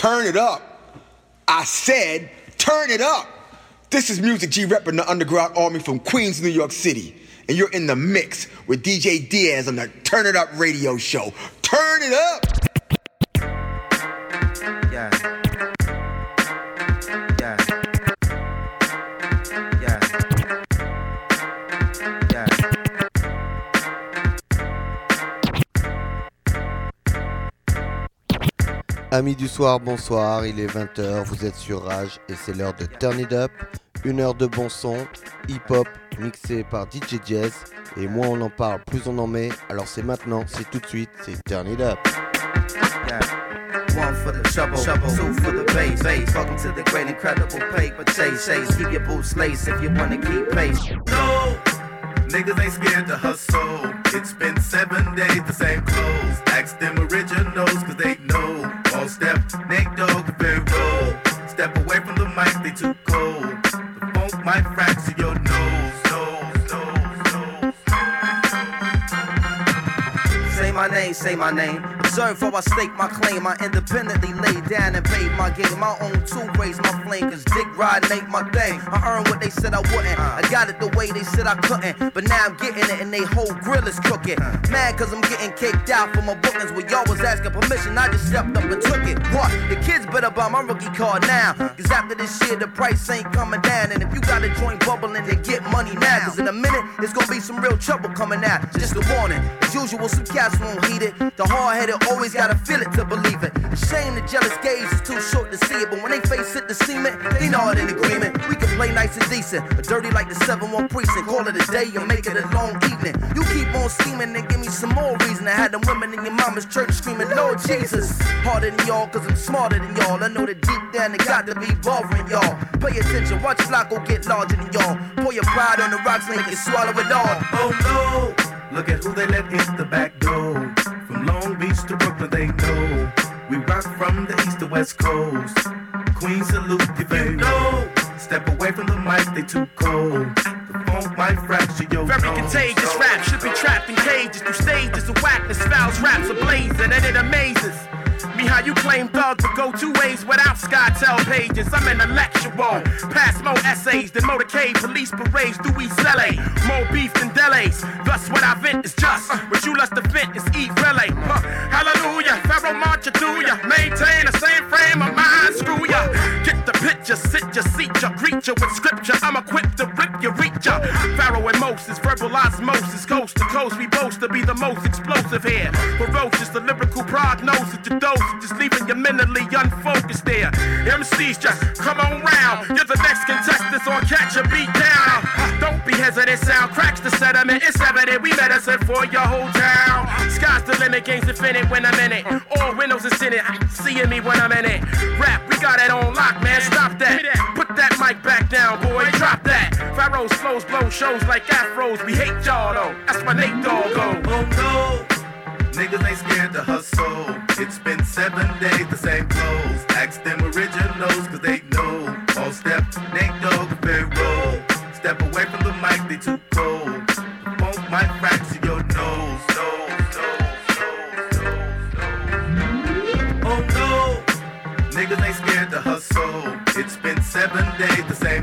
Turn it up. I said, turn it up. This is Music G repping the Underground Army from Queens, New York City. And you're in the mix with DJ Diaz on the Turn It Up radio show. Turn it up! Yeah. Yeah. Amis du soir, bonsoir, il est 20h, vous êtes sur Rage et c'est l'heure de Turn It Up. Une heure de bon son, hip-hop, mixé par DJ Jazz. Et moins on en parle, plus on en met. Alors c'est maintenant, c'est tout de suite, c'est Turn It Up. One for the shovel, shovel, two for the bass, bass. Welcome to the great incredible paper chase, chase. Keep your boots laced if you wanna keep pace. No, niggas ain't scared to hustle. It's been seven days, the same clothes. Ask them originals, cause they know. Step, Nate Dogg, very roll. Step away from the mic, they too cold. The funk might fracture your nose, my name, say my name. Observe how I stake my claim. I independently lay down and paid my game. My own two raise my flame. Cause dick ride ain't my thing. I earned what they said I wouldn't. I got it the way they said I couldn't. But now I'm getting it and they whole grill is crooked. Mad cause I'm getting kicked out for my bookings. Where y'all was asking permission, I just stepped up and took it. What? The kids better buy my rookie card now. Cause after this year, the price ain't coming down. And if you got a joint bubbling, then get money now. Cause in a minute, it's gonna be some real trouble coming out. Just a warning. As usual, some cats won't heed it. The hard headed always gotta feel it to believe it. Shame the jealous gaze is too short to see it. But when they face it, the cement, they know in agreement. We can play nice and decent, but dirty like the 7 1 precinct. Call it a day and make it a long evening. You keep on scheming and give me some more reason to have them women in your mama's church screaming, Lord Jesus. Harder than y'all, cause I'm smarter than y'all. I know that deep down it got to be bothering y'all. Pay attention, watch Flacco get larger than y'all. Pour your pride on the rocks, make it swallow it all. Oh no, look at who they let in the back door. From Long Beach to Brooklyn, they know. We rock from the east to west coast. Queen salute if you know. Step away from the mic, they too cold. The funk might fracture your Very nose. contagious rap should be trapped in cages through stages of whackness, fouls, raps ablaze, and it amazes me how you claim thugs but go two ways without SkyTel pages. I'm in a lecture wall, pass more essays than motorcade, police parades through East LA. More beef than delays. Thus, what I vent is just what you lust to vent is eat relay. Huh. Hallelujah, Pharoahe march you through ya. Maintain the same frame of mind, screw ya. Get the picture, sit ya, seat ya, greet ya with scripture. I'm equipped to rip ya, reach ya. Pharoahe and Moses, verbal osmosis, coast to coast. We boast to be the most explosive here. Ferocious, the lyrical prognosis, the dose, just leaving you mentally unfocused there. MCs just come on round. You're the next contestant on Catch a Beat Down. Don't be hesitant, sound cracks the sediment. It's evident we medicine for your whole town. Sky's the limit, game's infinite when I'm in it. All windows is in it, seeing me when I'm in it. Rap, we got it on lock, man. Stop that. Put that mic back down, boy. Drop that. Pharoahe's flows blow shows like afros. We hate y'all though. That's my Nate Dogg go. Oh no, niggas ain't scared to hustle. It's been seven days, the same clothes. Ask them originals, cause they know. All step, Nate Dogg, very roll. Step away from the mic, they too cold. The funk might fracture your nose. nose, nose, nose, nose. Oh no, niggas ain't scared to hustle. It's been seven days, the same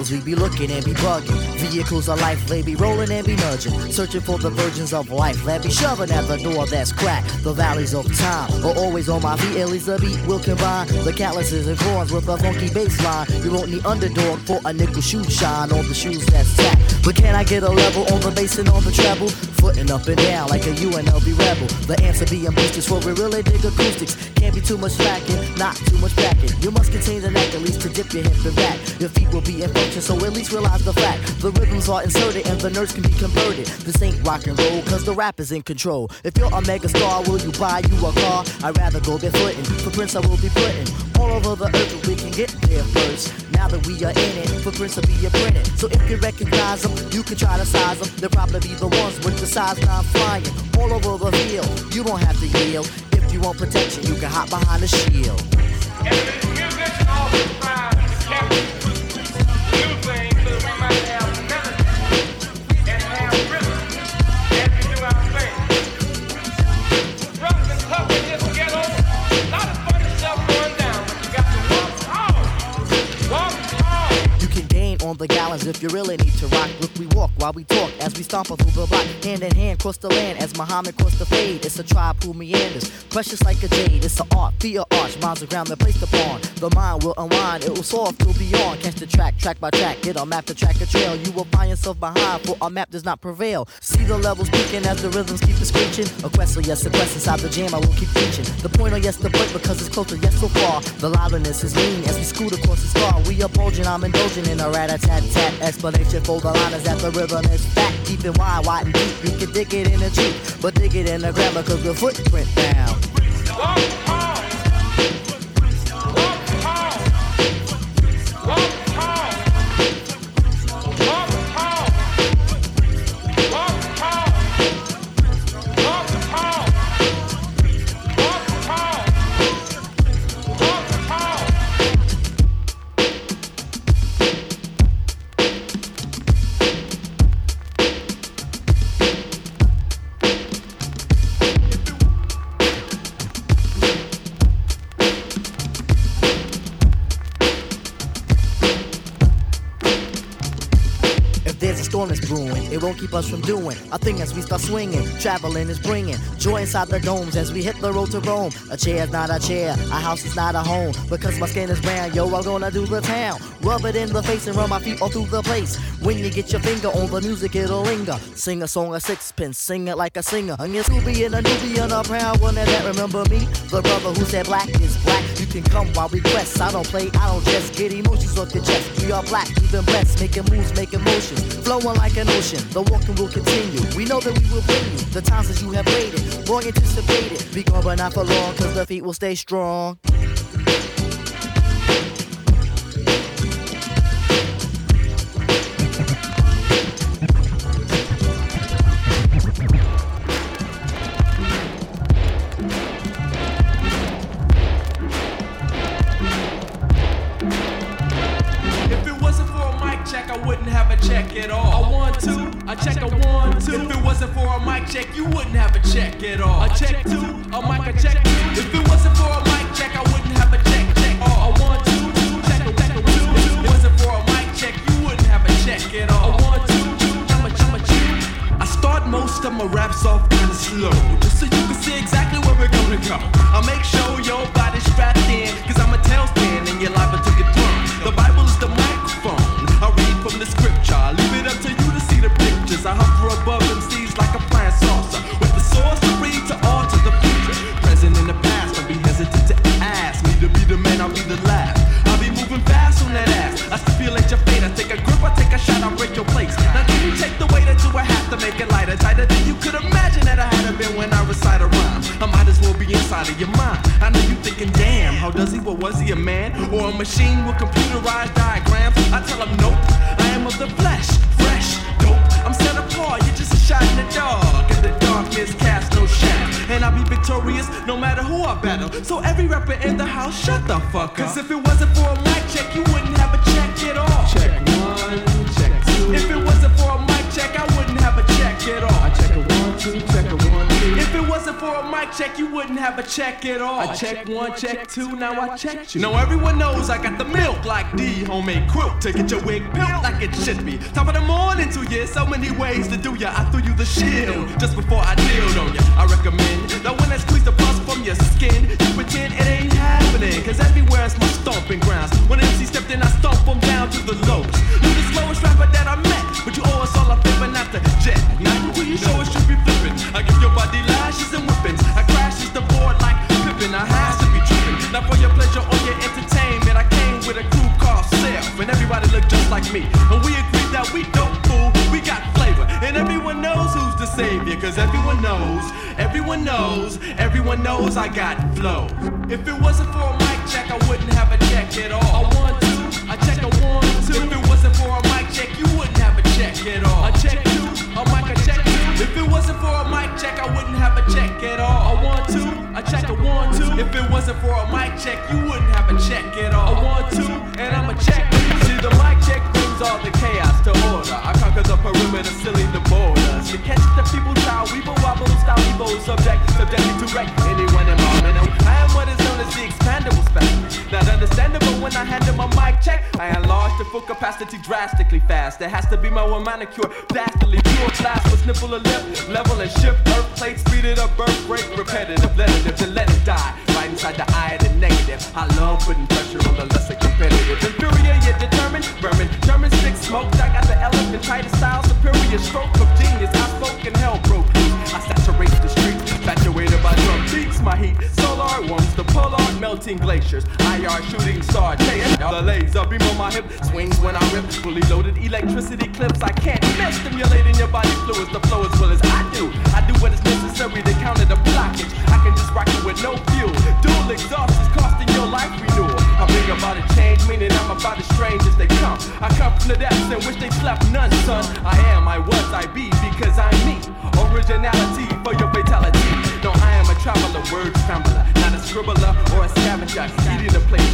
brothers, we be looking and be bugging. Vehicles of life, they be rolling and be nudging. Searching for the virgins of life, that be shoving at the door that's cracked. The valleys of time are always on my feet, at least the beat will combine. The calluses and corns with a funky bass line. You won't need underdog for a nickel shoe shine on the shoes that's tapped. But can I get a level on the bass and on the treble? Footing up and down like a UNLV rebel. The answer being boosters for we really dig acoustics. Can't be too much slacking, not too much backing. You must contain the neck at least to dip your confident in back. your feet will be in function. So at least realize the fact the rhythms are inserted and the nerves can be converted. This ain't rock and roll, cause the rap is in control. If you're a mega star, will you buy you a car? I'd rather go barefooting. Footprints I will be putting all over the earth, we can get there first. Now that we are in it, footprints will be a printed. So if you recognize them, you can try to size them. They'll probably be the ones with the size 9 flying all over the field. You don't have to yield. You want protection, you can hop behind the shield. on the if you really need to rock. Look, we walk while we talk as we stomp through the block. Hand in hand, cross the land as Muhammad crossed the fade. It's a tribe who meanders, precious like a jade. It's an art, fear arch, minds around ground placed upon. The mind will unwind, it will soar to beyond. Catch the track, track by track, a map to track a trail. You will find yourself behind, for our map does not prevail. See the levels peaking as the rhythms keep screeching. A quest, so yes, a quest inside the jam, I will keep reaching. The point, or yes, the point, because it's closer, yes, so far. The liveliness is lean as we scoot across the star. We are bulging, I'm indulging in a rat tat tat. Explanation for the line is that the rhythm is fat, deep and wide, wide and deep. You can dig it in a Jeep, but dig it in the grammar cause the footprint down. It won't keep us from doing a thing as we start swinging. Traveling is bringing joy inside the domes as we hit the road to Rome. A chair is not a chair, a house is not a home. Because my skin is brown, yo, I'm gonna do the town. Rub it in the face and run my feet all through the place. When you get your finger on the music, it'll linger. Sing a song of sixpence, sing it like a singer. And you're Scooby and a newbie and a proud one that remember me. The brother who said black is black. You can come while we quest. I don't play, I don't just get emotions off your chest. We are black, we've been blessed, making moves, making motions. Flowing like an ocean, the walking will continue. We know that we will bring you the times that you have waited, long anticipated. Be gone, but not for long, cause the feet will stay strong. Check, a one, two. If it wasn't for a mic check, you wouldn't have a check at all. A check two, a mic, a check I you. Now everyone knows I got the milk like D, homemade quilt to get your wig built like it should be. Top of the morning to you, so many ways to do ya. I threw you the shield just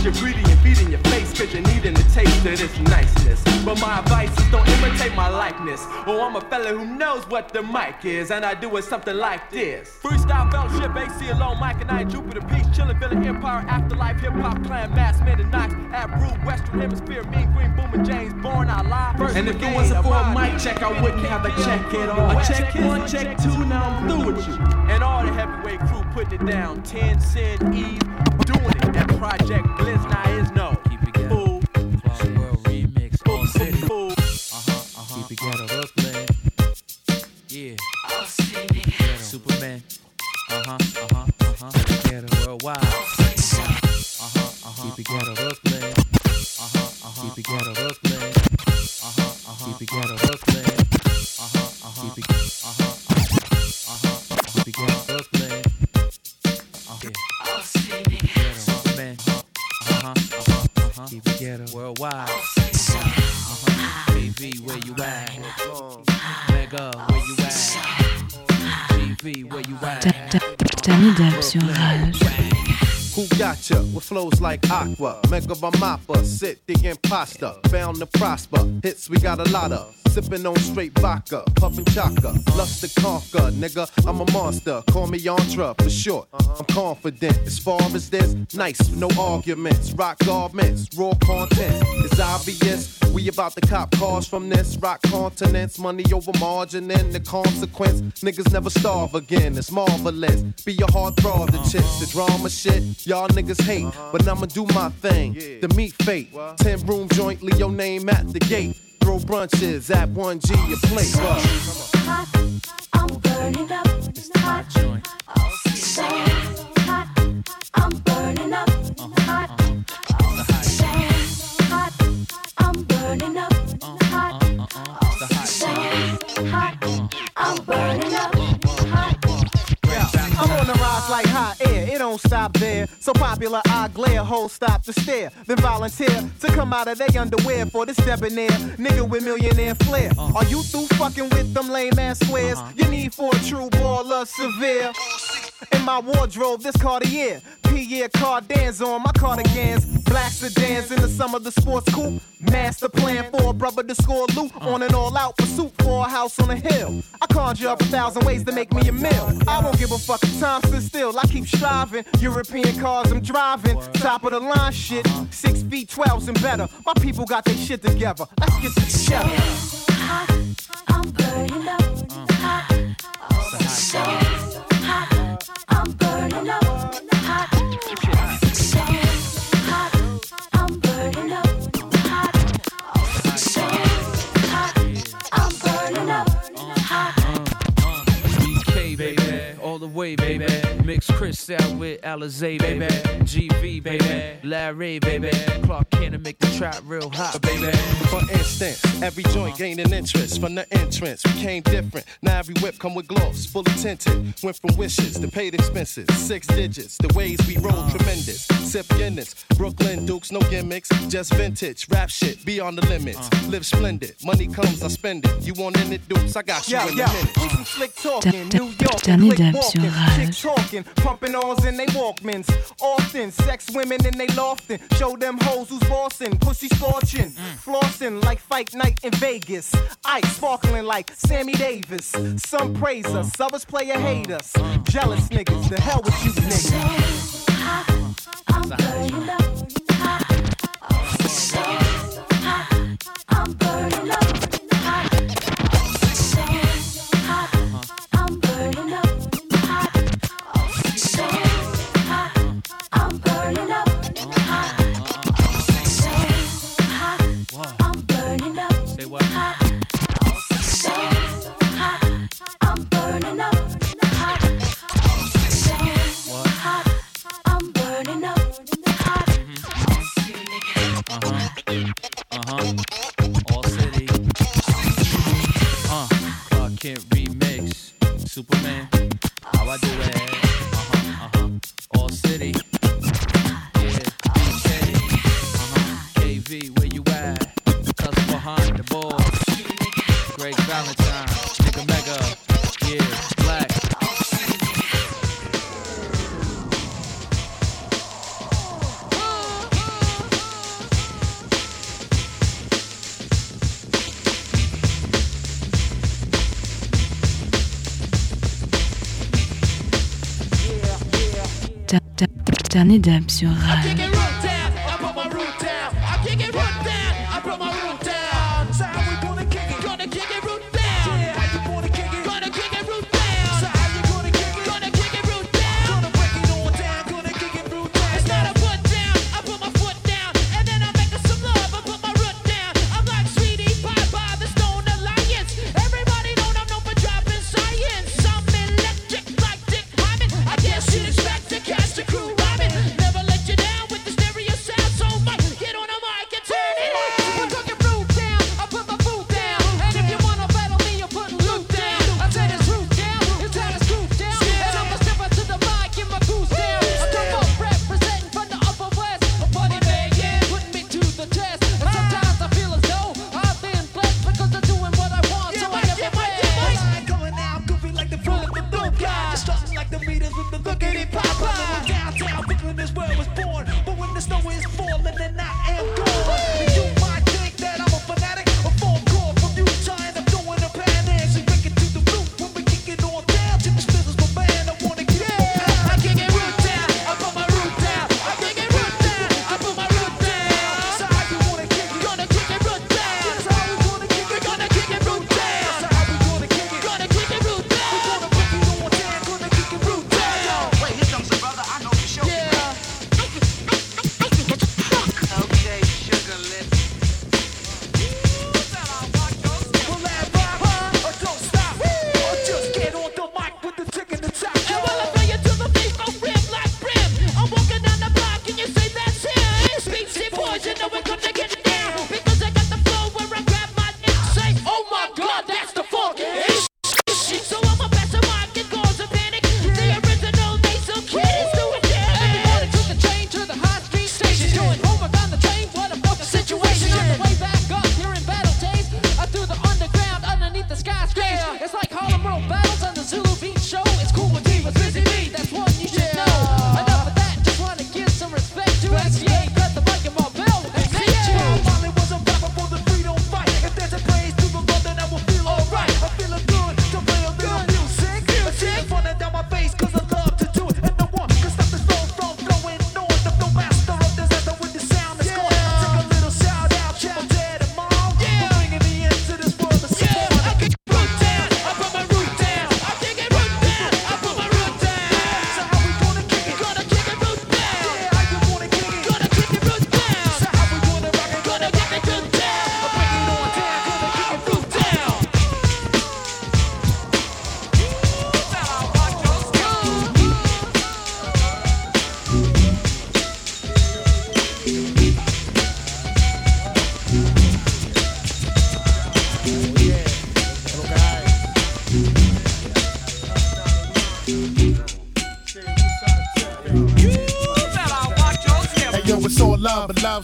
you're greedy and feeding your face, cause you're needing the taste of this niceness. But my advice is don't imitate my likeness. Oh, I'm a fella who knows what the mic is, and I do it something like this. Freestyle fellowship, Aceyalone, Mike and I, Jupiter Peace, chillin' Villa Empire, afterlife, hip hop, clan, mass, men and Knox, Ab Brew, Western Hemisphere, Mean Green, Boomin' James, Born, I lie. First and if it wasn't for a mic check, I wouldn't have a check at all. A check one, check two, now I'm through with you. And all the heavyweight crew putting it down. 10 Sin Eve doing it. Project Blitz now is no. Danny Dub sur Rage. Who got with flows like Aqua? Mega Mappa, sit the imposter, bound to prosper. Hits we got a lot of. Sipping on straight vodka, puffin' chaka, lust to conquer, nigga. I'm a monster, call me Yantra for short. I'm confident as far as this, nice, no arguments. Rock garments, raw content. It's obvious we about to cop cars from this. Rock continents, money over margin, and the consequence. Niggas never starve again, it's marvelous. Be a hard throb, the chicks, the drama shit. Y'all niggas hate, but I'ma do my thing. The meat fate, 10 room joint, leave your name at the gate. Throw brunches at 1G a plate. Don't stop there. So popular, I glare, hoes stop to stare. Then volunteer to come out of their underwear for this debonair nigga with millionaire flair. Are you through fucking with them lame ass squares? Uh-huh. You need for a true baller severe. In my wardrobe, this Cartier. Pierre Cardins on my cardigans. Black sedans in the summer, the sports coupe. Master plan for a brother to score loot. On an all out pursuit for a house on a hill. I conjure up a thousand ways to make me a meal. I won't give a fuck if time sit still. I keep striving. European cars I'm driving. Top of the line shit. Six feet, 12s and better. My people got their shit together. Let's get together. Hot. I'm burning up. Hot. So way, baby. Mix Chris out with Alizé, baby. GV, baby. Larry, baby. Clark Kent make the trap real hot, baby. For instance, every joint gaining interest from the entrance became different. Now every whip come with gloss, fully tinted. Went from wishes to paid expenses, six digits. The ways we roll tremendous. Sip Guinness, Brooklyn Dukes, no gimmicks, just vintage rap shit beyond the limits. Uh. Live splendid, money comes, I spend it. You want in it, Dukes? I got you Yo, in yo, a minute. easy slick talking, New York, Danny click Deb sur Rage. Pumping alls in they Walkmans. Often, sex women in they lofting, show them hoes who's bossing, pussy scorching, flossing like fight night in Vegas. Ice sparkling like Sammy Davis. Some praise us, others play a hate us. Jealous niggas, the hell with you niggas. I'm. Deb sur Rage.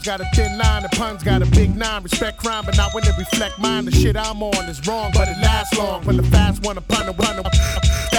Got a thin line, and puns got a big nine. Respect crime, but not when it reflect mine. The shit I'm on is wrong, but it lasts long. When the fast one upon the one,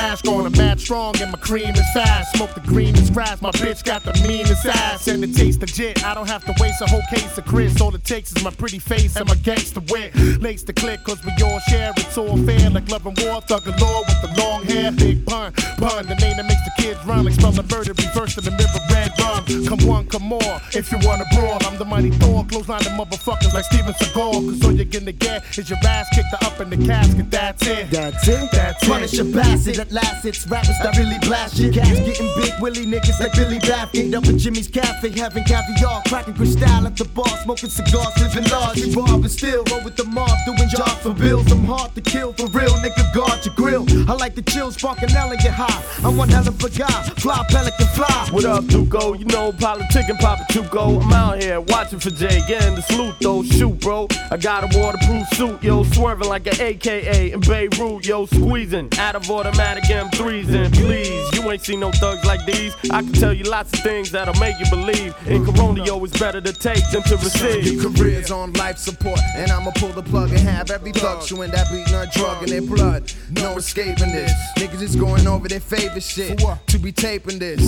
fast going, I'm mad strong, and my cream is fast. Smoke the green is grass, my bitch got the meanest ass, and it tastes legit. I don't have to waste a whole case of Chris. All it takes is my pretty face and my gangster wit. Lace the click, cause we all share, it's all fair. Like love and war, thug galore with the long hair. Big pun, pun, the name that makes the kids run. Like spell the murder, reverse to the mirror, red rum. Come one, come more, if you wanna brawl. I'm the mighty Thor, clothesline the motherfuckers like Steven Seagal. Cause all you're gonna get is your ass kicked up in the casket, that's it. That's it. That's it. Punish a bastard last. It's rappers that really blast shit. Cats getting big willy niggas like Billy Baffin. Up at Jimmy's Cafe, having caviar, cracking crystal at the bar, smoking cigars, living large. You rob and still roll with the mob, doing jobs for bills. I'm hard to kill for real, nigga. Guard your grill. I like the chill, sparking L and get high. I'm one hell of a guy, fly pelican fly. What up, Duco? You know, politicking, Papa Chuco. I'm out here watching for Jay, getting the salute though. Shoot, bro. I got a waterproof suit, yo, swerving like an AKA in Beirut, yo, squeezing out of automatic M3s. And please, you ain't seen no thugs like these. I can tell you lots of things that'll make you believe. In Corona, yo, it's better to take than to receive. Your career's on life support, and I'ma pull the plug and have every thug chewing that beating a drug in their blood. No escaping this. Niggas is going over their favorite shit to be taping this.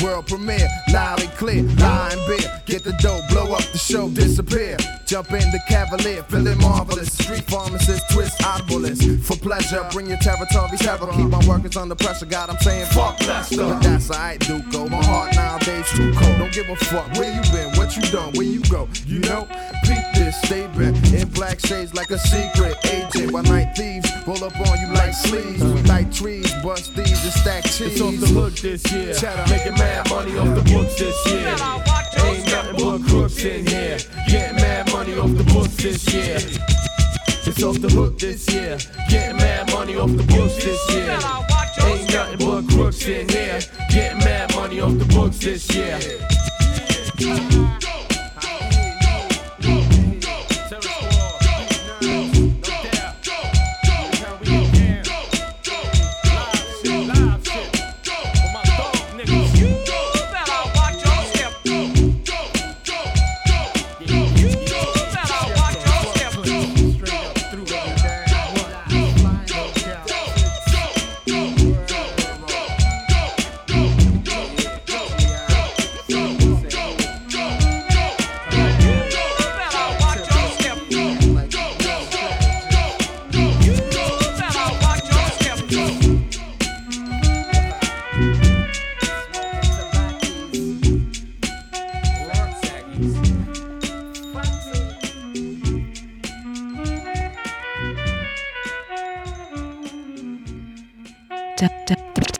World premiere, loud and clear, and beer. Get the dope, blow up the show, disappear. Jump in the cavalier, feeling marvelous. Street pharmacist, twist oddbalist. For pleasure, bring your territory terror. Keep my workers under pressure. God, I'm saying fuck Lester. But that's alright, Duco. My heart nowadays too cold. Don't give a fuck where you been, what you done, where you go. You know, peep this, stay back. In black shades like a secret agent. While night thieves roll up on you like sleeves. We like trees, bust these and stack cheese. It's off the hook this year. Making mad money off the books this year. Ain't nothing but crooks in here. Getting mad money off the books this year. It's off the hook this year. Getting mad money off the books this year. Ain't nothing but crooks in here. Getting mad money off the books this year.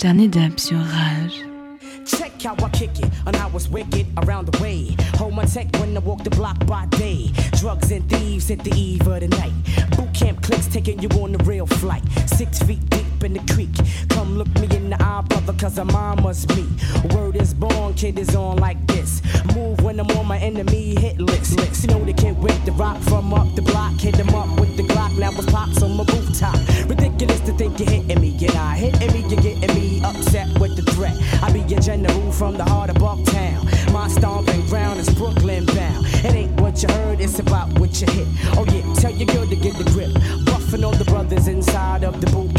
Dernier dab sur Rage. Check how I kick it, and how it's wicked around the way. Hold my tech when I walk the block by day. Drugs and thieves at the eve of the night. Boot camp clicks taking you on the real flight. Six feet deep in the creek. Come look me in the eye, brother, cause a must be. Word is born, kid is on like this. Move when I'm on my enemy hit list. You know the kid with the rock from up the block. Hit him up with the Glock, now it's pops on my rooftop. Ridiculous to think you're hitting me. You're not hitting me, you're getting me upset with the threat. I be a general from the heart of Bucktown. My stomping ground is Brooklyn bound. It ain't what you heard, it's about what you hit. Oh yeah, tell your girl to get the grip. Buffing all the brothers inside of the boot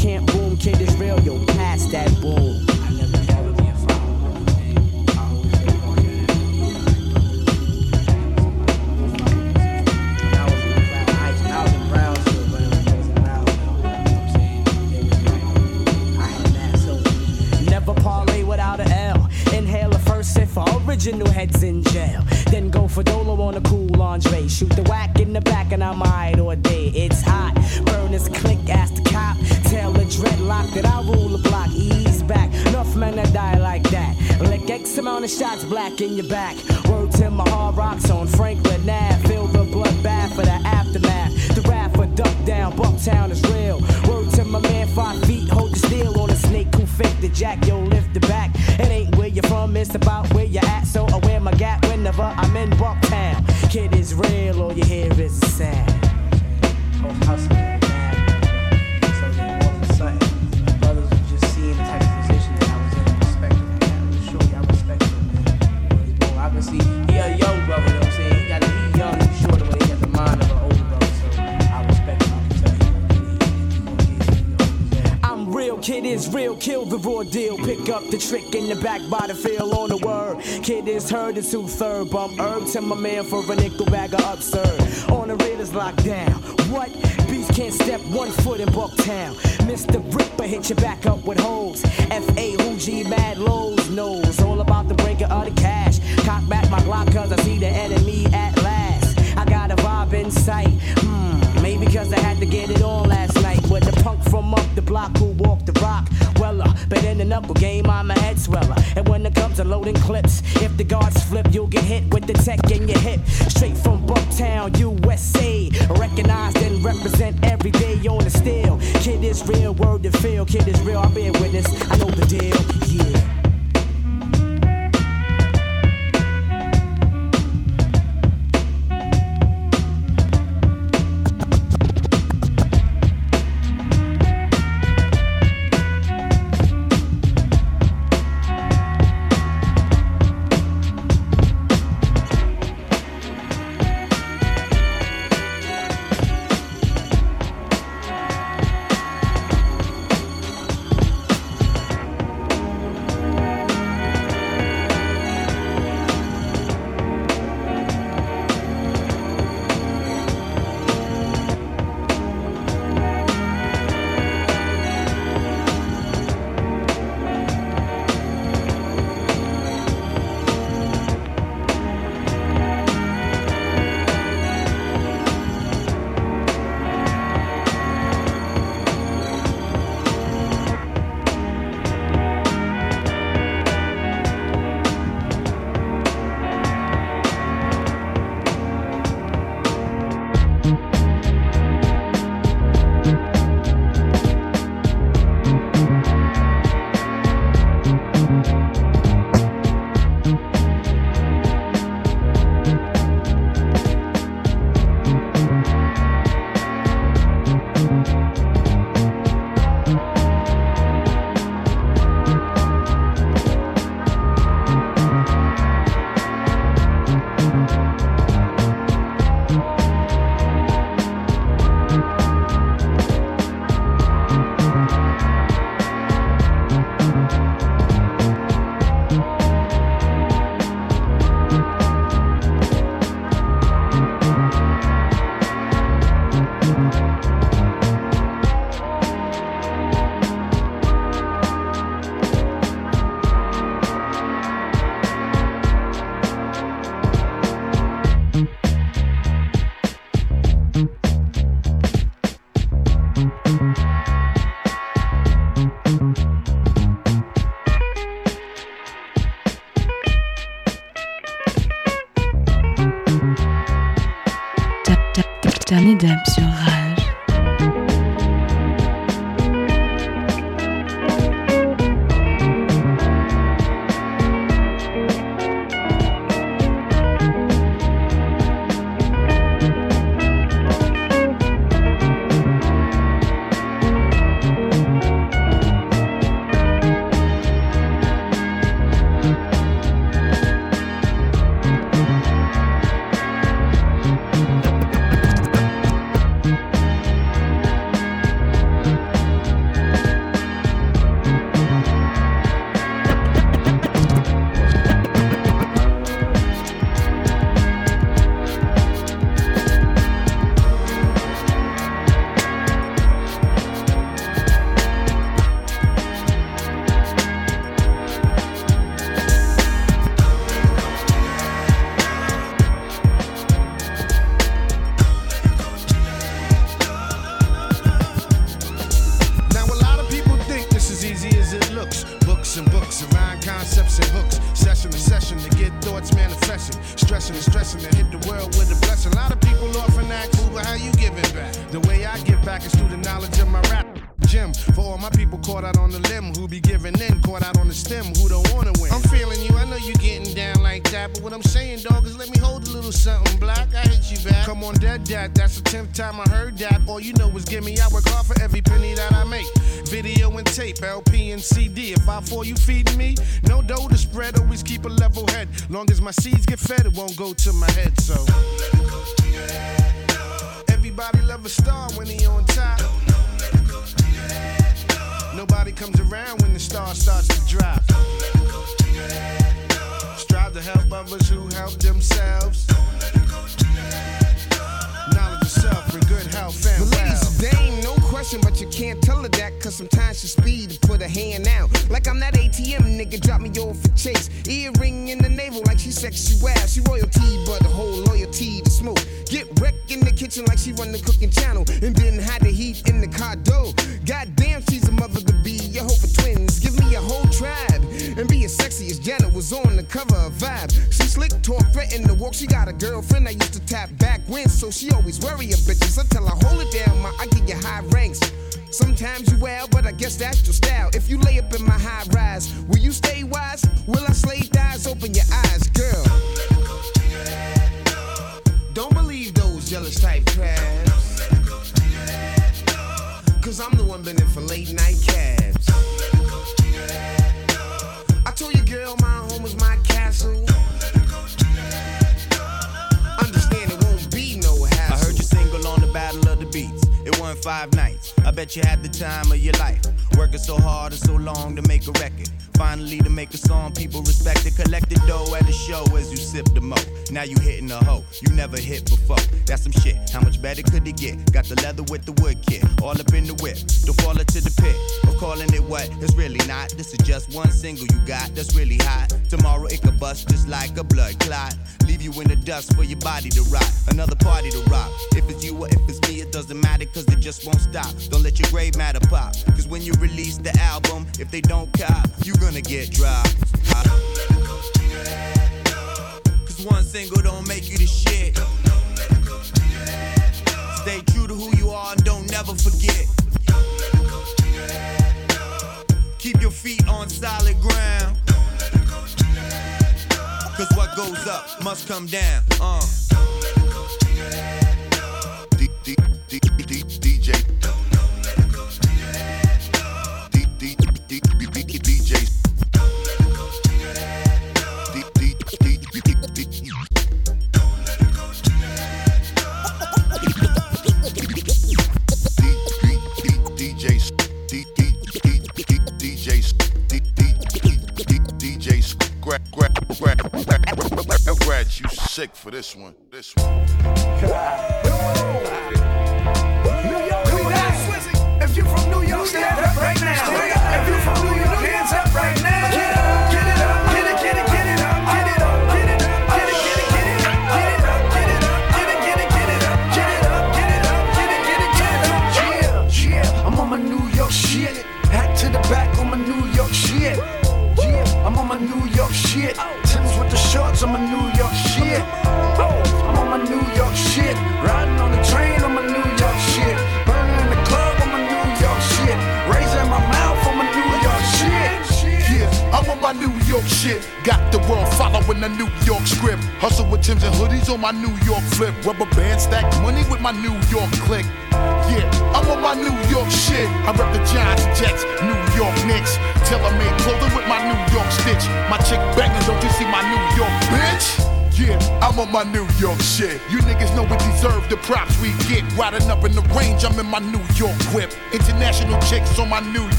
original heads in jail. Then go for Dolo on a cool lingerie. Shoot the whack in the back and I'm eyed all day. It's hot. Burn this click, ask the cop. Tell the dreadlock that I rule the block. Ease back. Enough men that die like that. Lick X amount of shots black in your back. Word to my hard rocks on Franklin Ave. Feel the bloodbath for the aftermath. The wrath for duck down. Bucktown is real. Word to my man, five feet. Hold the steel fake the jack. Yo, lift the back. It ain't where you're from, it's about where you're at. So I wear my gap whenever I'm in Bucktown. Kid is real, all you hear is a sound. The trick in the back by the field on the word. Kid is heard, it's two third. Bump herb to my man for a nickel bag of absurd. On the raiders locked down. What? Beast can't step one foot in Bucktown. Mr. Ripper hit you back up with holes. F.A. Hoogie, mad lows, knows all about the breaker of the cash. Cock back my Glock cause I see the enemy at last. I got a vibe in sight. Hmm, maybe cause I had to get it on last night. With the punk from up the block who walked but in the knuckle game, I'm a head sweller. And when it comes to loading clips, if the guards flip, you'll get hit with the tech in your hip. Straight from Bucktown, USA. Recognized and represent every day on the steel. Kid is real, word to feel. Kid is real, I'll be a witness. I know the deal, yeah. Dernier As my like she run the cooking channel. And then hide the heat in the car door. Goddamn, she's a mother to be. For twins. Give me a whole tribe. And be as sexy as Janet was on the cover of Vibe. She slick talk, threaten to walk. She got a girlfriend that used to tap back when. So she always worry a bitches. Until I tell her, hold it down, ma. I give you high ranks. Sometimes you well, but I guess that's your style. If you lay up in my high rise, will you stay wise? Will I slay thighs? Open your eyes, girl. Jealous type crabs. Cause I'm the one been in for late night cabs. I told you, girl, my home is my castle. Understand it won't be no hassle. I heard you single on the Battle of the Beats. It won five nights. I bet you had the time of your life. Working so hard and so long to make a record. Finally to make a song people respect it. Collected dough at a show as you sip the mo. Now you hitting a hoe you never hit before. That's some shit. How much better could it get? Got the leather with the wood kit. All up in the whip. Don't fall into the pit of calling it what it's really not. This is just one single you got that's really hot. Tomorrow it could bust just like a blood clot. Leave you in the dust for your body to rot. Another party to rock. If it's you or if it's me, it doesn't matter cause it just won't stop. Don't let your grave matter pop. Cause when you release the album, if they don't cop, you gonna get dropped. Cause one single don't make you the shit. Stay true to who you are and don't never forget. Keep your feet on solid ground. Cause what goes up must come down. Uh.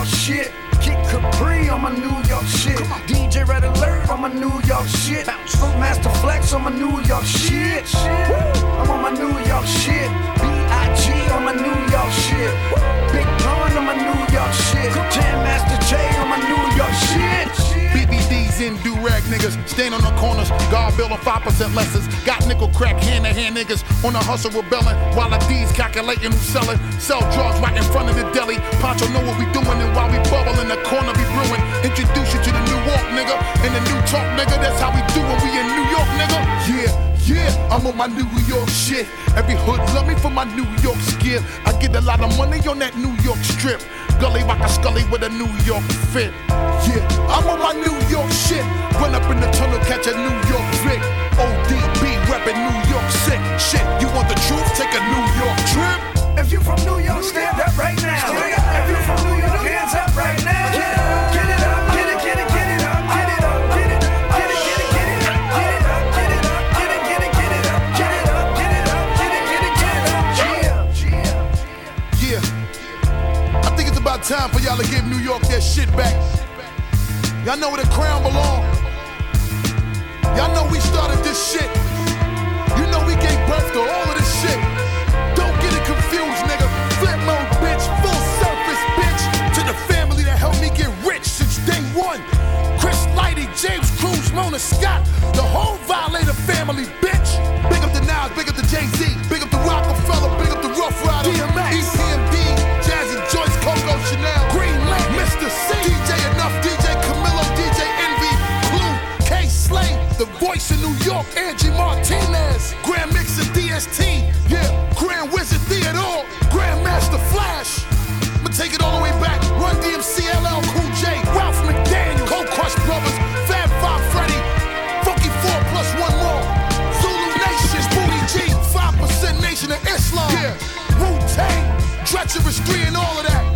York shit. Kid Capri on my New York shit. DJ Red Alert on my New York shit. Funk Master Flex on my New York shit. I'm on my New York shit. B.I.G. on my New York shit. Big Pun on my New York shit. Jam Master Jay on my New York shit. BBDs do-rag niggas, stand on the corners, guard bill of 5% lessons. Got nickel crack hand-to-hand niggas on the hustle rebelling, while the D's calculating who's selling. Sell drugs right in front of the deli. Poncho know what we doing, and while we bubble in the corner be brewing. Introduce you to the New York nigga, and the new talk nigga. That's how we do when we in New York nigga. Yeah. Yeah, I'm on my New York shit. Every hood love me for my New York skill. I get a lot of money on that New York strip. Gully rock a scully with a New York fit. Yeah, I'm on my New York shit. Run up in the tunnel, catch a New York flick. ODB, reppin' New York sick. Shit, you want the truth? Take a New York trip. If you from New York, stand up right now. If you from New York, hands up right now. Time for y'all to give New York their shit back. Y'all know where the crown belong. Y'all know we started this shit. You know we gave birth to all of this shit. Don't get it confused, nigga. Flip mode, bitch. Full surface, bitch. To the family that helped me get rich since day one. Chris Lighty, James Cruz, Mona Scott. The whole Violator family, bitch. Big up the Nas, big up the Jay-Z. Big up the Rockefeller, big up the Ruff Ryder. DMX. The voice in New York, Angie Martinez. Grand Mixer DST. Yeah, Grand Wizard Theodore. Grandmaster Flash. I'ma take it all the way back. Run DMC, LL Cool J. Ralph McDaniel. Cold Crush Brothers. Fab Five Freddy. Funky Four plus one more. Zulu Nation. Booty G. 5% Nation of Islam. Yeah. Wu Tang. Treacherous 3 and all of that.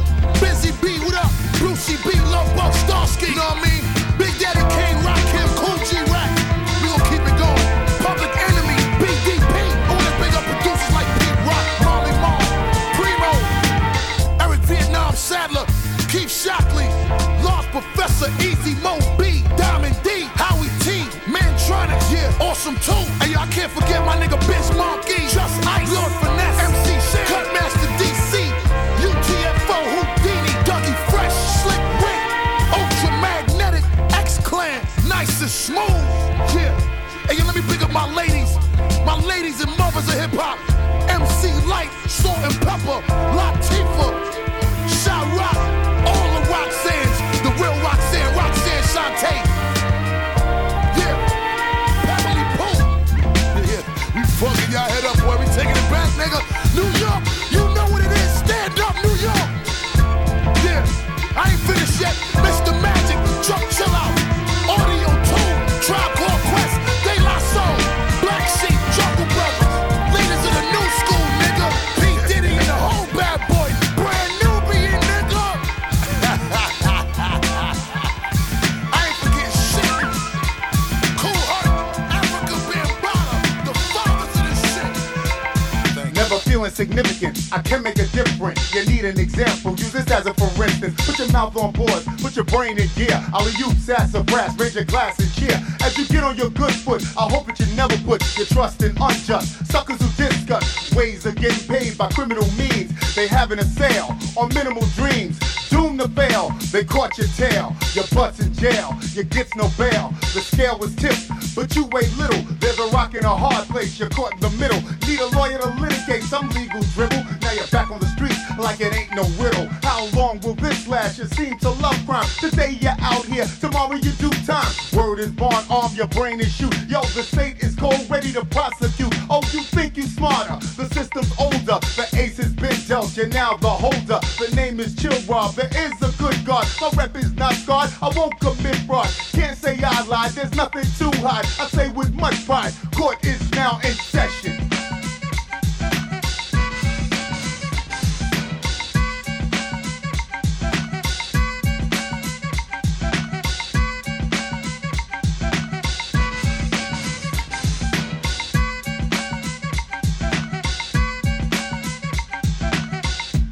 Feel insignificant. I can make a difference. You need an example. Use this as a for instance. Put your mouth on pause. Put your brain in gear. I'll you sassafras. Raise your glass and cheer. As you get on your good foot, I hope that you never put your trust in unjust suckers who discuss ways of getting paid by criminal means. They having a sale on minimal dreams. Doomed to fail, they caught your tail. Your butt's in jail, you gets no bail. The scale was tipped, but you weigh little. There's a rock in a hard place, you're caught in the middle. Need a lawyer to litigate some legal dribble. Now you're back on the streets like it ain't no riddle. How long will this last? You seem to love crime. Today you're out here, tomorrow you do time. Word is born, arm your brain and shoot. Yo, the state is cold, ready to prosecute. Oh, you think you smarter? The system's older. The ace has been dealt, you're now the holder. The name is Chill Rob. There is a good God. My rep is not scarred. I won't commit fraud. Can't say I lied. There's nothing to hide. I say with much pride. Court is now in session.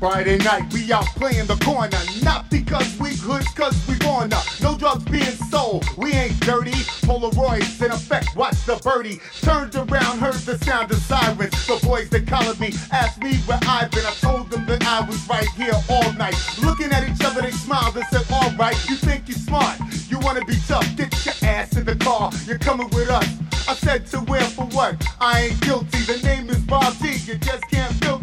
Friday night, we out playing the corner. Not because we hoods, cause we wanna. No drugs being sold, we ain't dirty. Polaroids in effect, watch the birdie. Turned around, heard the sound of sirens. The boys that collared me asked me where I've been. I told them that I was right here all night. Looking at each other, they smiled and said, Alright, you think you're smart. You wanna be tough, get your ass in the car. You're coming with us. I said to where for what? I ain't guilty. The name is Bob D. You just can't me.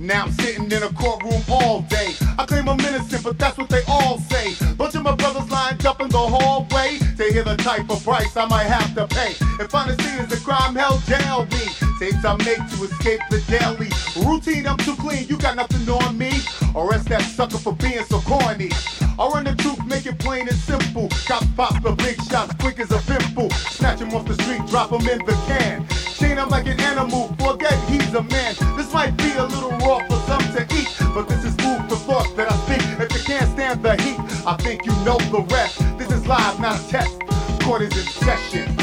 Now I'm sitting in a courtroom all day. I claim I'm innocent, but that's what they all say. Bunch of my brothers lined up in the hallway to hear the type of price I might have to pay. If honesty is a crime, hell jail me. Tapes I make to escape the daily routine. I'm too clean, you got nothing on me. Arrest that sucker for being so corny. I run the truth, make it plain and simple. Cops pop the big shots quick as a pimple. Snatch him off the street, drop him in the can. Chain him like an animal. Forget he's a man. Think you know the rest. This is live, not a test. Court is in session.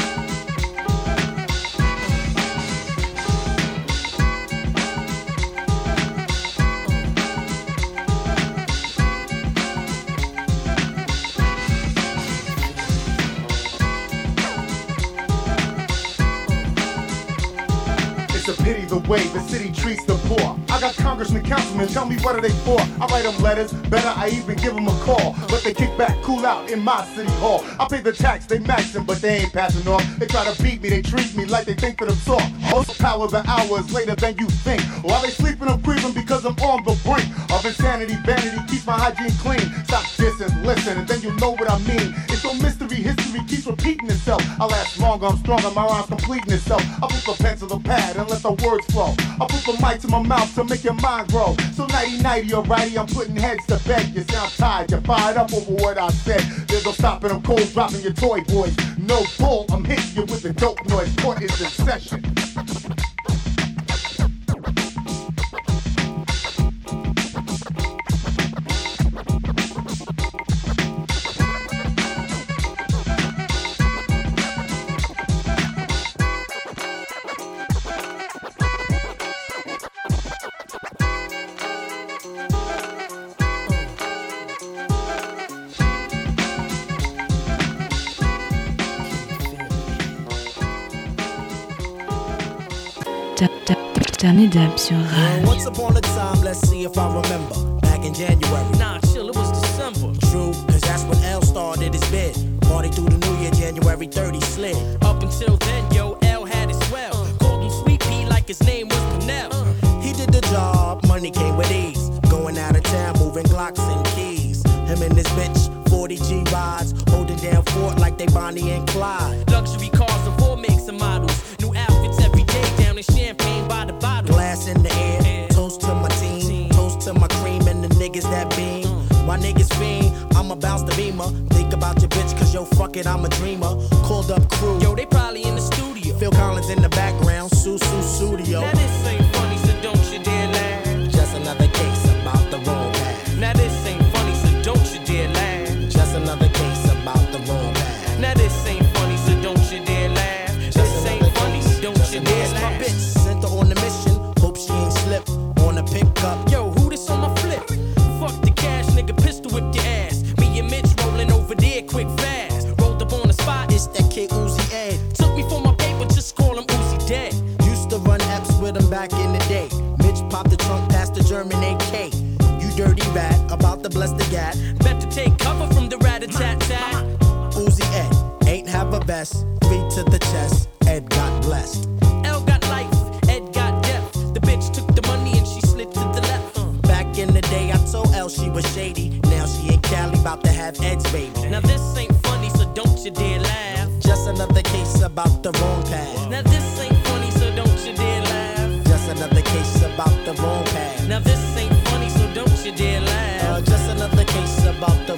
Way the city treats the poor. I got congressmen, councilmen, tell me what are they for? I write them letters, better I even give them a call. But they kick back, cool out in my city hall. I pay the tax, they max them, but they ain't passing off. They try to beat me, they treat me like they think that I'm soft. Most power the hours later than you think. While they sleeping, I'm creeping because I'm on the brink of insanity. Vanity keeps my hygiene clean. Stop dissing, listen, and then you'll know what I mean. It's no mystery, history keeps repeating itself. I last longer, I'm stronger, my rhyme's completing itself. I put the pen to the pad and let the words flow. I put the mic to my mouth to make your mind grow. So nighty nighty, alrighty, I'm putting heads to bed. You sound tired, you're fired up over what I said. There's no stopping, I'm cold dropping your toy boys. No bull, I'm hitting you with the dope noise. Court is in session. Dernier dab sur Rage. Once upon a time, let's see if I remember. Back in January. Nah, chill, it was December. True, cause that's when L started his bid. Party through the new year, January 30 slid. Up until then, yo, L had it swell. Called him Sweet Pea like his name was Canal. He did the job, money came with ease. Going out of town, moving Glocks and keys. Him and this bitch, 40 G rides, holding down fort like they Bonnie and Clyde. Luxury niggas that beam. My niggas fiend, I'ma bounce the beamer. Think about your bitch, cause yo, fuck it, I'm a dreamer. Called up crew. Yo, they probably in the studio. Phil Collins in the background, Sussudio. To bless the gat. Bet to take cover from the rat a tat tat. Uzi Ed, ain't have a vest. Three to the chest, Ed got blessed. L got life, Ed got death. The bitch took the money and she slid to the left. Back in the day, I told Elle she was shady. Now she in Cali, about to have Ed's baby. Now this ain't funny, so don't you dare laugh. Just another case about the wrong path.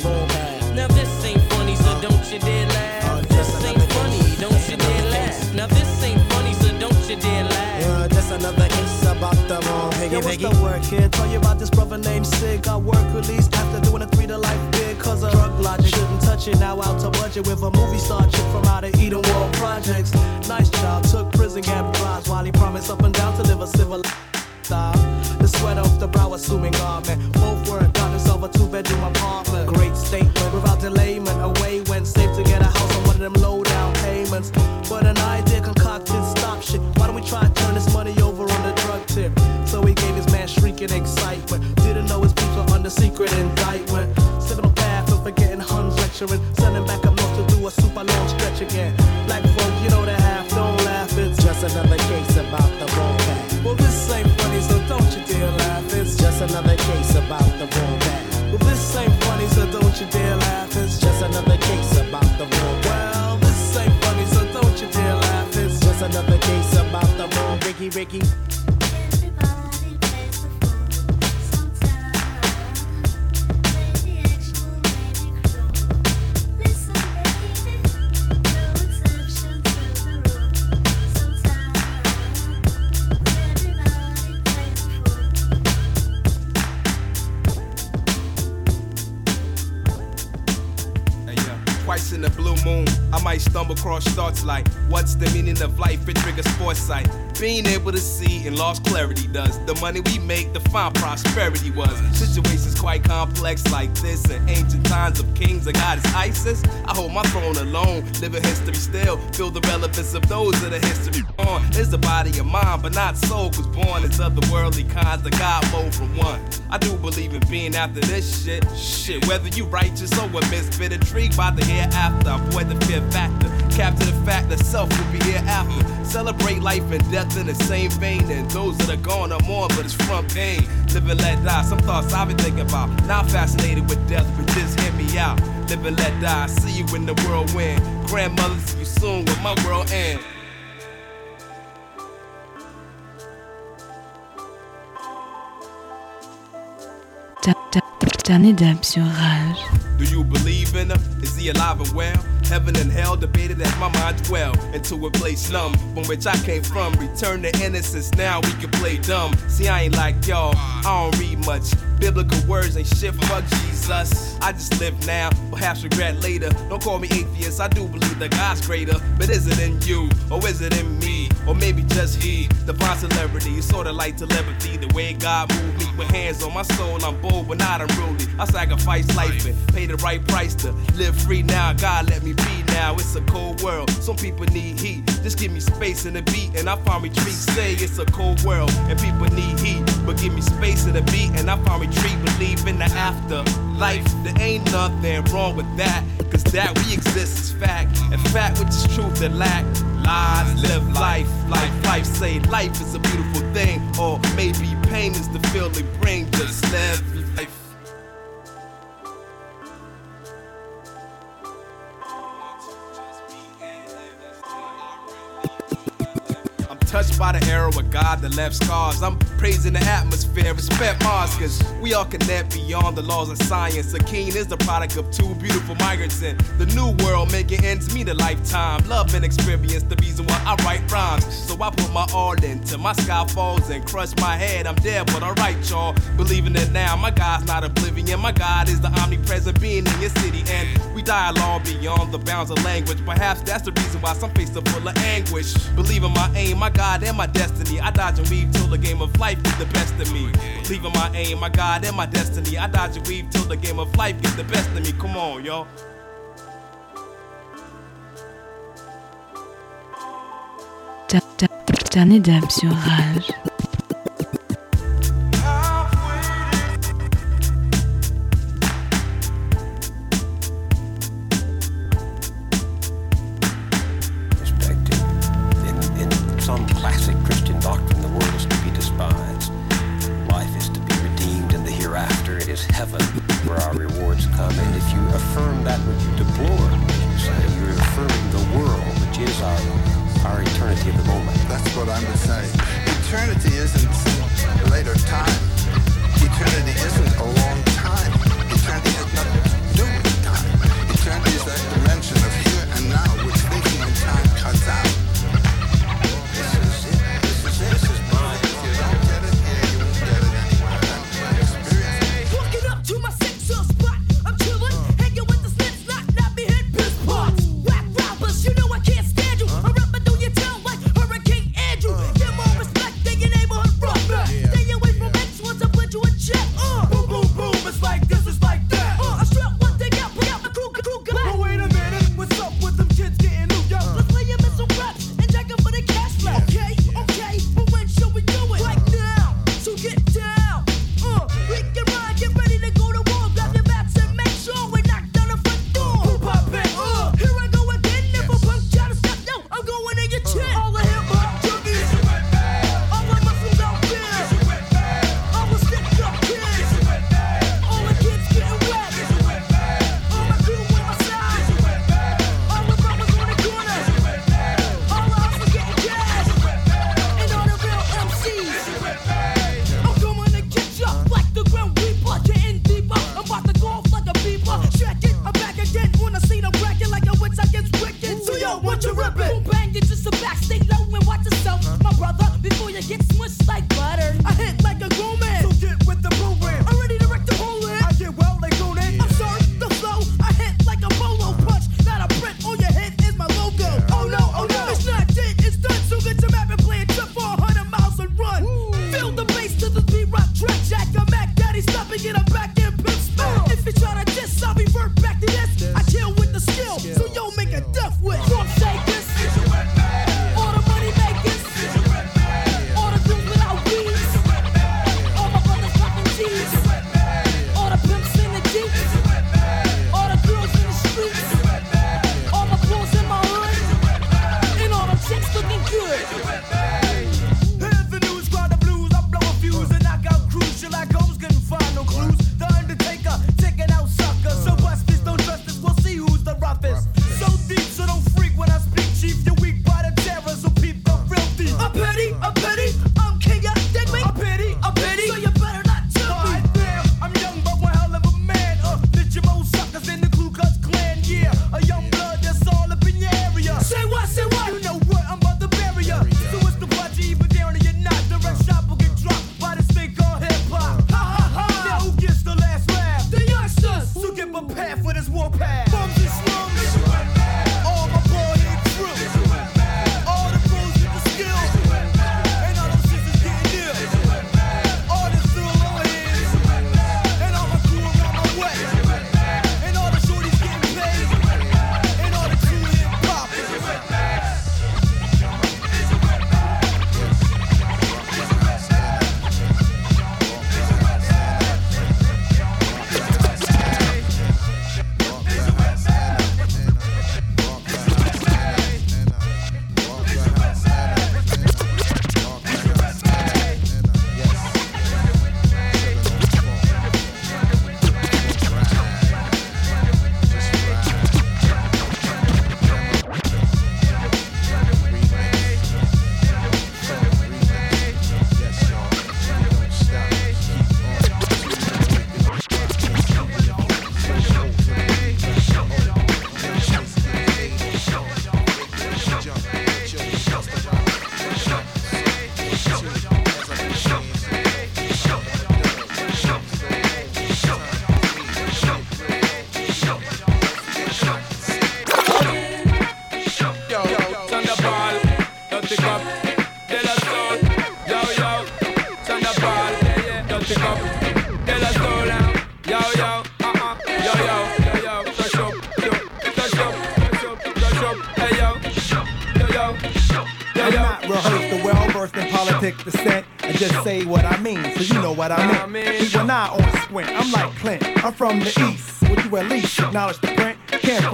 About the path. Now this ain't funny, so don't you dare laugh. This ain't funny, don't you dare laugh. Now this ain't funny, so don't you dare laugh. Uh, just another case about the wrong Yo, what's the word, kid? Tell you about this brother named Sig. Got work released after doing a three to life bid. Cause of drug logic. Shouldn't touch it, now out to budget with a movie star chick from out of Edenwald Projects. Nice child, took prison gap drives while he promised up and down to live a civil style. The sweat off the brow, assuming garment. Both were got himself a two bedroom apartment. Great statement without delayment. Away went safe to get a house on one of them low down payments. But an idea concocted, stop shit. Why don't we try to turn this money over on the drug tip? So he gave his man shrieking excitement. Didn't know his were under secret indictment. Slipping on path of forgetting Huns lecturing. Sending back a north to do a super long stretch again. Black folk, you know the half, don't laugh. It's just another thoughts like, what's the meaning of life? It triggers foresight. Being able to see and lost clarity does. The money we make define prosperity was. Situations quite complex like this. In ancient times of kings and goddess Isis. I hold my throne alone, living history still. Feel the relevance of those of the history on. Is the body of mine, but not soul, cause born is otherworldly kinds of God mode from one. I do believe in being after this shit. Shit, whether you righteous or a misfit, intrigued by the hereafter. Avoid the fear factor. Capture the fact that self will be hereafter. Celebrate life and death in the same vein. And those that are gone are more, but it's from pain. Live and let die. Some thoughts I've been thinking about. Not fascinated with death, but just hear me out. Live and let die. See you in the whirlwind. Grandmother, see you soon when my world end. Danny Deb sur Rage. Do you believe in him? Is he alive and well? Heaven and hell debated as my mind dwell into a place numb from which I came from. Return to innocence, now we can play dumb. See, I ain't like y'all, I don't read much. Biblical words ain't shit, fuck Jesus. I just live now, perhaps regret later. Don't call me atheist, I do believe that God's greater. But is it in you, or is it in me? Or maybe just he, divine celebrity. It's sorta like telepathy, the way God moved me with hands on my soul. I'm bold, but not unruly. I sacrifice life and pay the right price to live free now. God let me be now. It's a cold world. Some people need heat. Just give me space and a beat, and I find retreat. Say it's a cold world, and people need heat. But give me space and the beat, and I find retreat. Believe in the after life. There ain't nothing wrong with that. Cause that we exist is fact. And fact which is truth that lack. Lies, live life, life, life. Say life is a beautiful thing. Or maybe pain is the feeling bring. Just live touched by the arrow of God that left scars. I'm praising the atmosphere, respect Mars, cause we all connect beyond the laws of science. A king is the product of two beautiful migrants in the new world, making ends meet a lifetime. Love and experience, the reason why I write rhymes. So I put my all into my sky falls and crush my head. I'm dead, but alright, y'all. Believing it now, my God's not oblivion. My God is the omnipresent being in your city, and we dialogue beyond the bounds of language. Perhaps that's the reason why some faces are full of anguish. Believing my aim, my God, and my destiny. I dodge and weave till the game of life gets the best of me. Leaving my aim, my God, and my destiny. I dodge and weave till the game of life gets the best of me. Come on, da- Danny Deb sur Rage.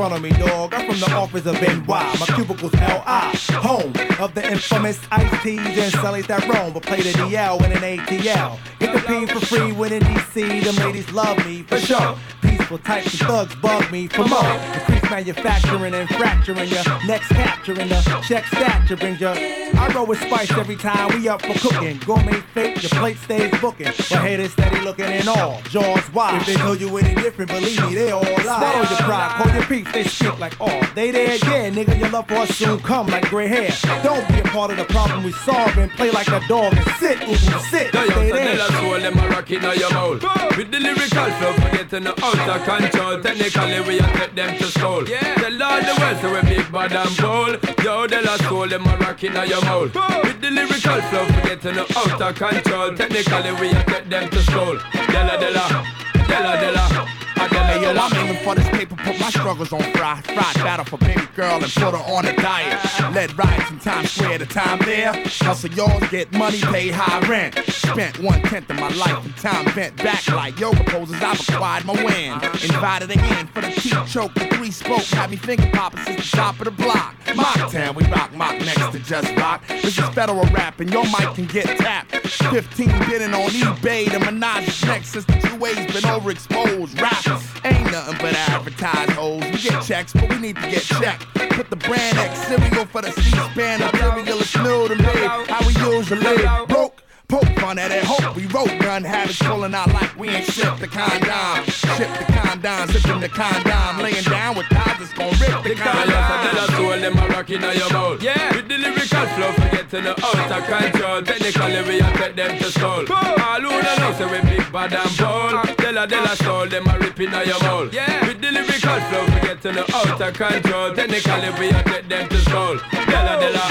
Front on me, dog. I'm from the office of NY. My cubicle's LI. Home of the infamous Ice T's and Sullies that roam, but play the DL in an ATL. Get the P for free when in DC. Them ladies love me for sure. Peaceful types of thugs bug me for more. Increase manufacturing and fracturing ya. Next capturing the check stature brings ya. I roll with spice every time we up for cooking. Gourmet fake, your plate stays booking. But haters steady looking in all. Jaws wide. If they tell you any different, believe me, they all lie. Swallow your pride, call your peace, they speak like all. They there, yeah, nigga, your love for us soon come like gray hair. Don't be a part of the problem we solve and play like a dog and sit, ooh, sit, Yo, yo, stay so there. tell us all them a rock inna your mouth With the lyrical flow, forgetting the out of control Technically we a take them to school yeah. Tell all the world so we big bad and bold. Yo, tell us all them a rock inna your mouth. With the lyrical flow, forgetting the out of control. Technically we take them to school Della, della, della, della Yo, I'm aiming for this paper, put my struggles on fry. Fried battle for baby girl and put her on a diet. Led riots in Times Square, the time there. Hustle yours, get money, pay high rent. Spent one tenth of my life in time bent back like yoga poses. I've acquired my win. Invited again for the teeth choke, the three spoke. Had me finger popping since the top of the block. Mock town, we rock mock next to just rock. This is federal rap and your mic can get tapped. 15 bidding on eBay, the menage is next since the ways been overexposed. Rap ain't nothing but advertised hoes. We get checks, but we need to get checked. Put the brand X cereal for the C-SPAN. Material is new to me. How we usually broke. Poke fun at it, hope we wrote gun habits pulling out like we ain't shipped the condom. Ship the condom, zipping the condom, laying down with guys that's gon' rip the Because tell us condom. all them a rock inna your mouth Yeah With the lyrical flow, forgetting the out of control Technically we a take them to school All who don't know say we big bad and bold. Della della soul, them a rip inna your mouth. Yeah. With the lyrical flow, forgetting the out of control. Technically we a take them to school Della della,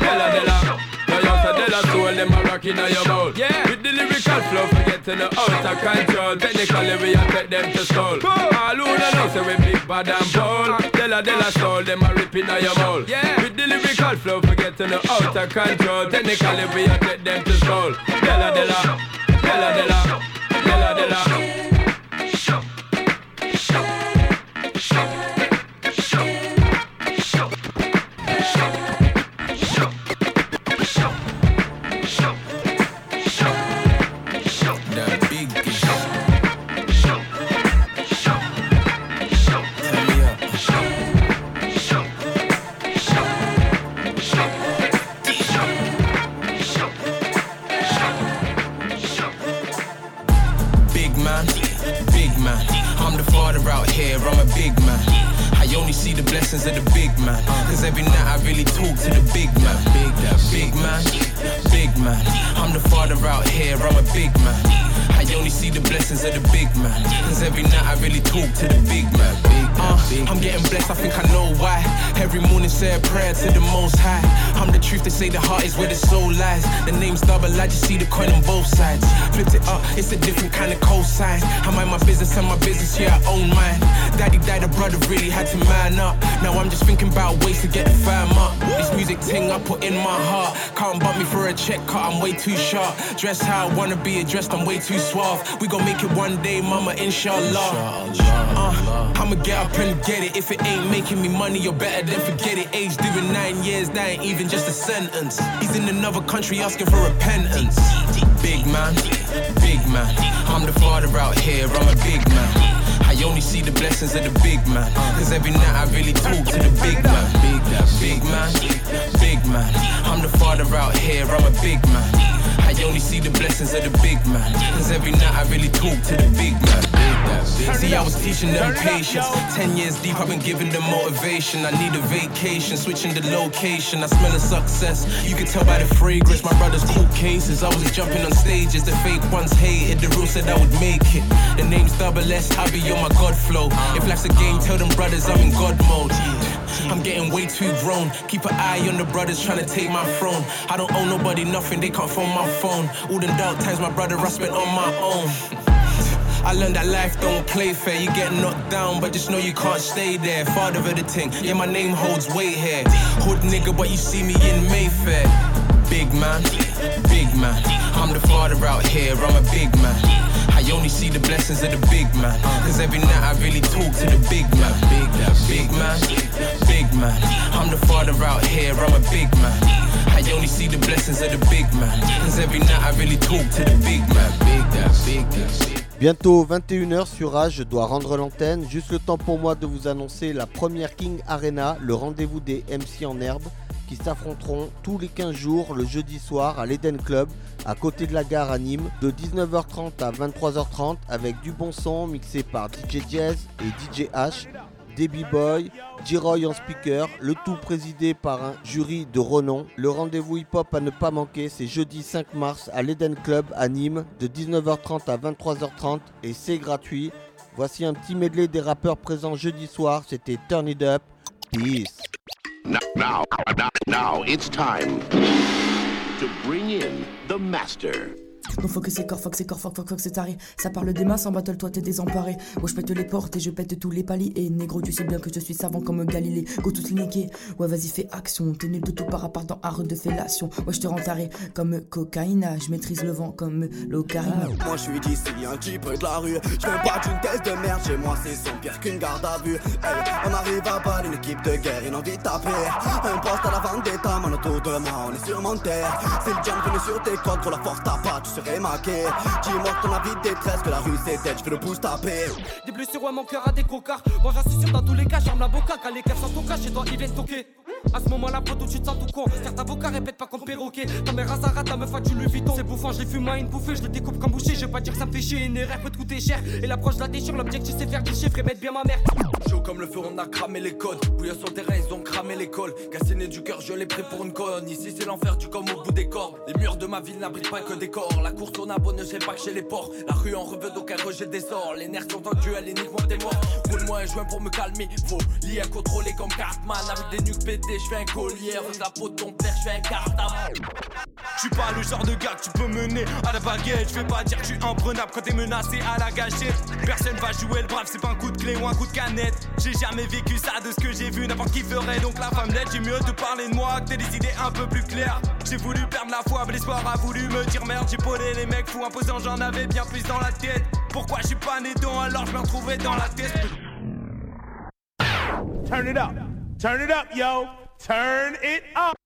della della. Yo, yo, so della soul, them a rock inna your mouth. Yeah. With the lyrical flow, forgetting the out of control. Technically we a take them to school All who don't know say we big bad and bold. Della della soul, them a rip inna your mouth. Yeah. With the lyrical flow, forgetting the out of control. Technically we a take them to school Della della, della della, della della man. Cause every night I really talk to the big man. Big, big man, big man. I'm the father out here, I'm a big man. I only see the blessings of the big man. Cause every night I really talk to the big man. Uh, I'm getting blessed, I think I know why. Every morning say a prayer to the most high. I'm the truth, they say the heart is where the soul lies. The name's double, I just see the coin on both sides. Flipped it up, it's a different kind of cosign. I mind my business and my business, yeah, I own mine. Daddy died, a brother really had to man up. Now I'm just thinking about ways to get the fam up. This music thing I put in my heart. Can't bump me for a check, cut, I'm way too sharp. Dress how I wanna be addressed, I'm way too suave. We gon' make it one day, mama, inshallah. Uh, I'ma get up and get it. If it ain't making me money, you're better than forget it. Age doing nine years, that ain't even just a sentence. He's in another country asking for repentance. Big man, big man. I'm the father out here, I'm a big man. I only see the blessings of the big man. Cause every night I really talk to the big man. Big, big man, big man. I'm the father out here, I'm a big man. I only see the blessings of the big man. Cause every night I really talk to the big man. See, I was teaching them patience. Ten years deep, I've been giving them motivation. I need a vacation, switching the location. I smell a success. You can tell by the fragrance. My brother's cool cases. I was jumping on stages. The fake ones hated. The real said I would make it. The name's double S. I be on my God flow. If life's a game, tell them brothers I'm in God mode. I'm getting way too grown. Keep an eye on the brothers trying to take my throne. I don't owe nobody nothing, they can't phone my phone. All the dark times my brother I spent on my own. I learned that life don't play fair. You get knocked down, but just know you can't stay there. Father of the thing, yeah, my name holds weight here. Hood nigga, but you see me in Mayfair. Big man, big man. I'm the father out here, I'm a big man. I only see the blessings of the big man. Cause every night I really talk to the big man. Big, big man, big man. I'm the father out here, I'm a big man. I only see the blessings of the big man. Cause every night I really talk to the big man. Big big that. Bientôt 21h sur Rage, je dois rendre l'antenne. Juste le temps pour moi de vous annoncer la première King Arena, le rendez-vous des MC en herbe qui s'affronteront tous les 15 jours le jeudi soir à l'Eden Club à côté de la gare à Nîmes de 19h30 à 23h30 avec du bon son mixé par DJ Jazz et DJ H, Debbie Boy, J-Roy en speaker, le tout présidé par un jury de renom. Le rendez-vous hip-hop à ne pas manquer, c'est jeudi 5 mars à l'Eden Club à Nîmes de 19h30 à 23h30 et c'est gratuit. Voici un petit medley des rappeurs présents jeudi soir, c'était Turn It Up. Peace. Now, now, now, it's time to bring in the master. Non, faut que c'est corps, faut que c'est corps, faut, que c'est taré. Ça parle des masses en battle, toi t'es désemparé. Ouais, je pète les portes et je pète tous les paliers. Et négro, tu sais bien que je suis savant comme Galilée. Go tous niquer. Ouais, vas-y, fais action. T'es nul de tout par rapport dans art de fellation. Ouais, je te rends taré comme cocaïne. Je maîtrise le vent comme l'ocarina. Moi je suis d'ici, un type de la rue. Je pas d'une thèse de merde, chez moi c'est son pire qu'une garde à vue. Hey, on arrive à battre une équipe de guerre, une envie de taper. Un poste à la vendetta, mon autour de moi, on est sur mon terre. C'est le jump venu sur tes codes, pour la force t'as pas, tu serais Dis-moi ton avis détresse, que la rue c'est dead, je fais le boost taper. Des blessures, ouais, mon cœur a des cocards. Moi sûr dans tous les cas, j'arme la boca. Quand les caves sont ton chez toi ils viennent toquer. À ce moment-là, poteau, tu te sens tout con. Certains avocats répètent pas comme perroquet. Ta mère Zara, ta meuf a tu le Vuitton. C'est bouffant, je les fume à une bouffée, je le découpe comme boucher. Je vais pas dire que ça me fait chier, une erreur peut te coûter cher. Et l'approche la déchire, l'objectif c'est faire du chiffre et mettre bien ma mère. Chaud comme le feu, on a cramé les codes. Bouillant sur le terrain, ils ont cramé l'école. Gassiné du cœur, je l'ai pris pour une conne. Ici, c'est l'enfer, tu comme au bout des cordes. Les murs de ma ville n'abritent pas que des corps. La course on abonne, j'ai pas que chez les porcs. La rue en reveux, donc elle rejette des sorts. Les nerfs sont tendus, elle est des morts. Roule-moi un joint pour me calmer. Faut lier à contrôler comme Cartman. Avec des nuques je fais un collier. Avec la peau de ton père, je fais un cartable. Je suis pas le genre de gars que tu peux mener à la baguette. Je vais pas dire que je suis imprenable quand t'es menacé à la gâchette. Personne va jouer le brave, c'est pas un coup de clé ou un coup de canette. J'ai jamais vécu ça de ce que j'ai vu, n'importe qui ferait donc la femme d'aide. J'ai mieux te parler de moi que t'aies des idées un peu plus claires. J'ai voulu perdre la foi, l'espoir a voulu me dire merde. J'ai polé les mecs fous imposants, j'en avais bien plus dans la tête. Pourquoi je suis pas né dedans alors je me retrouvais dans la tête. Turn it up. Turn it up, yo. Turn it up.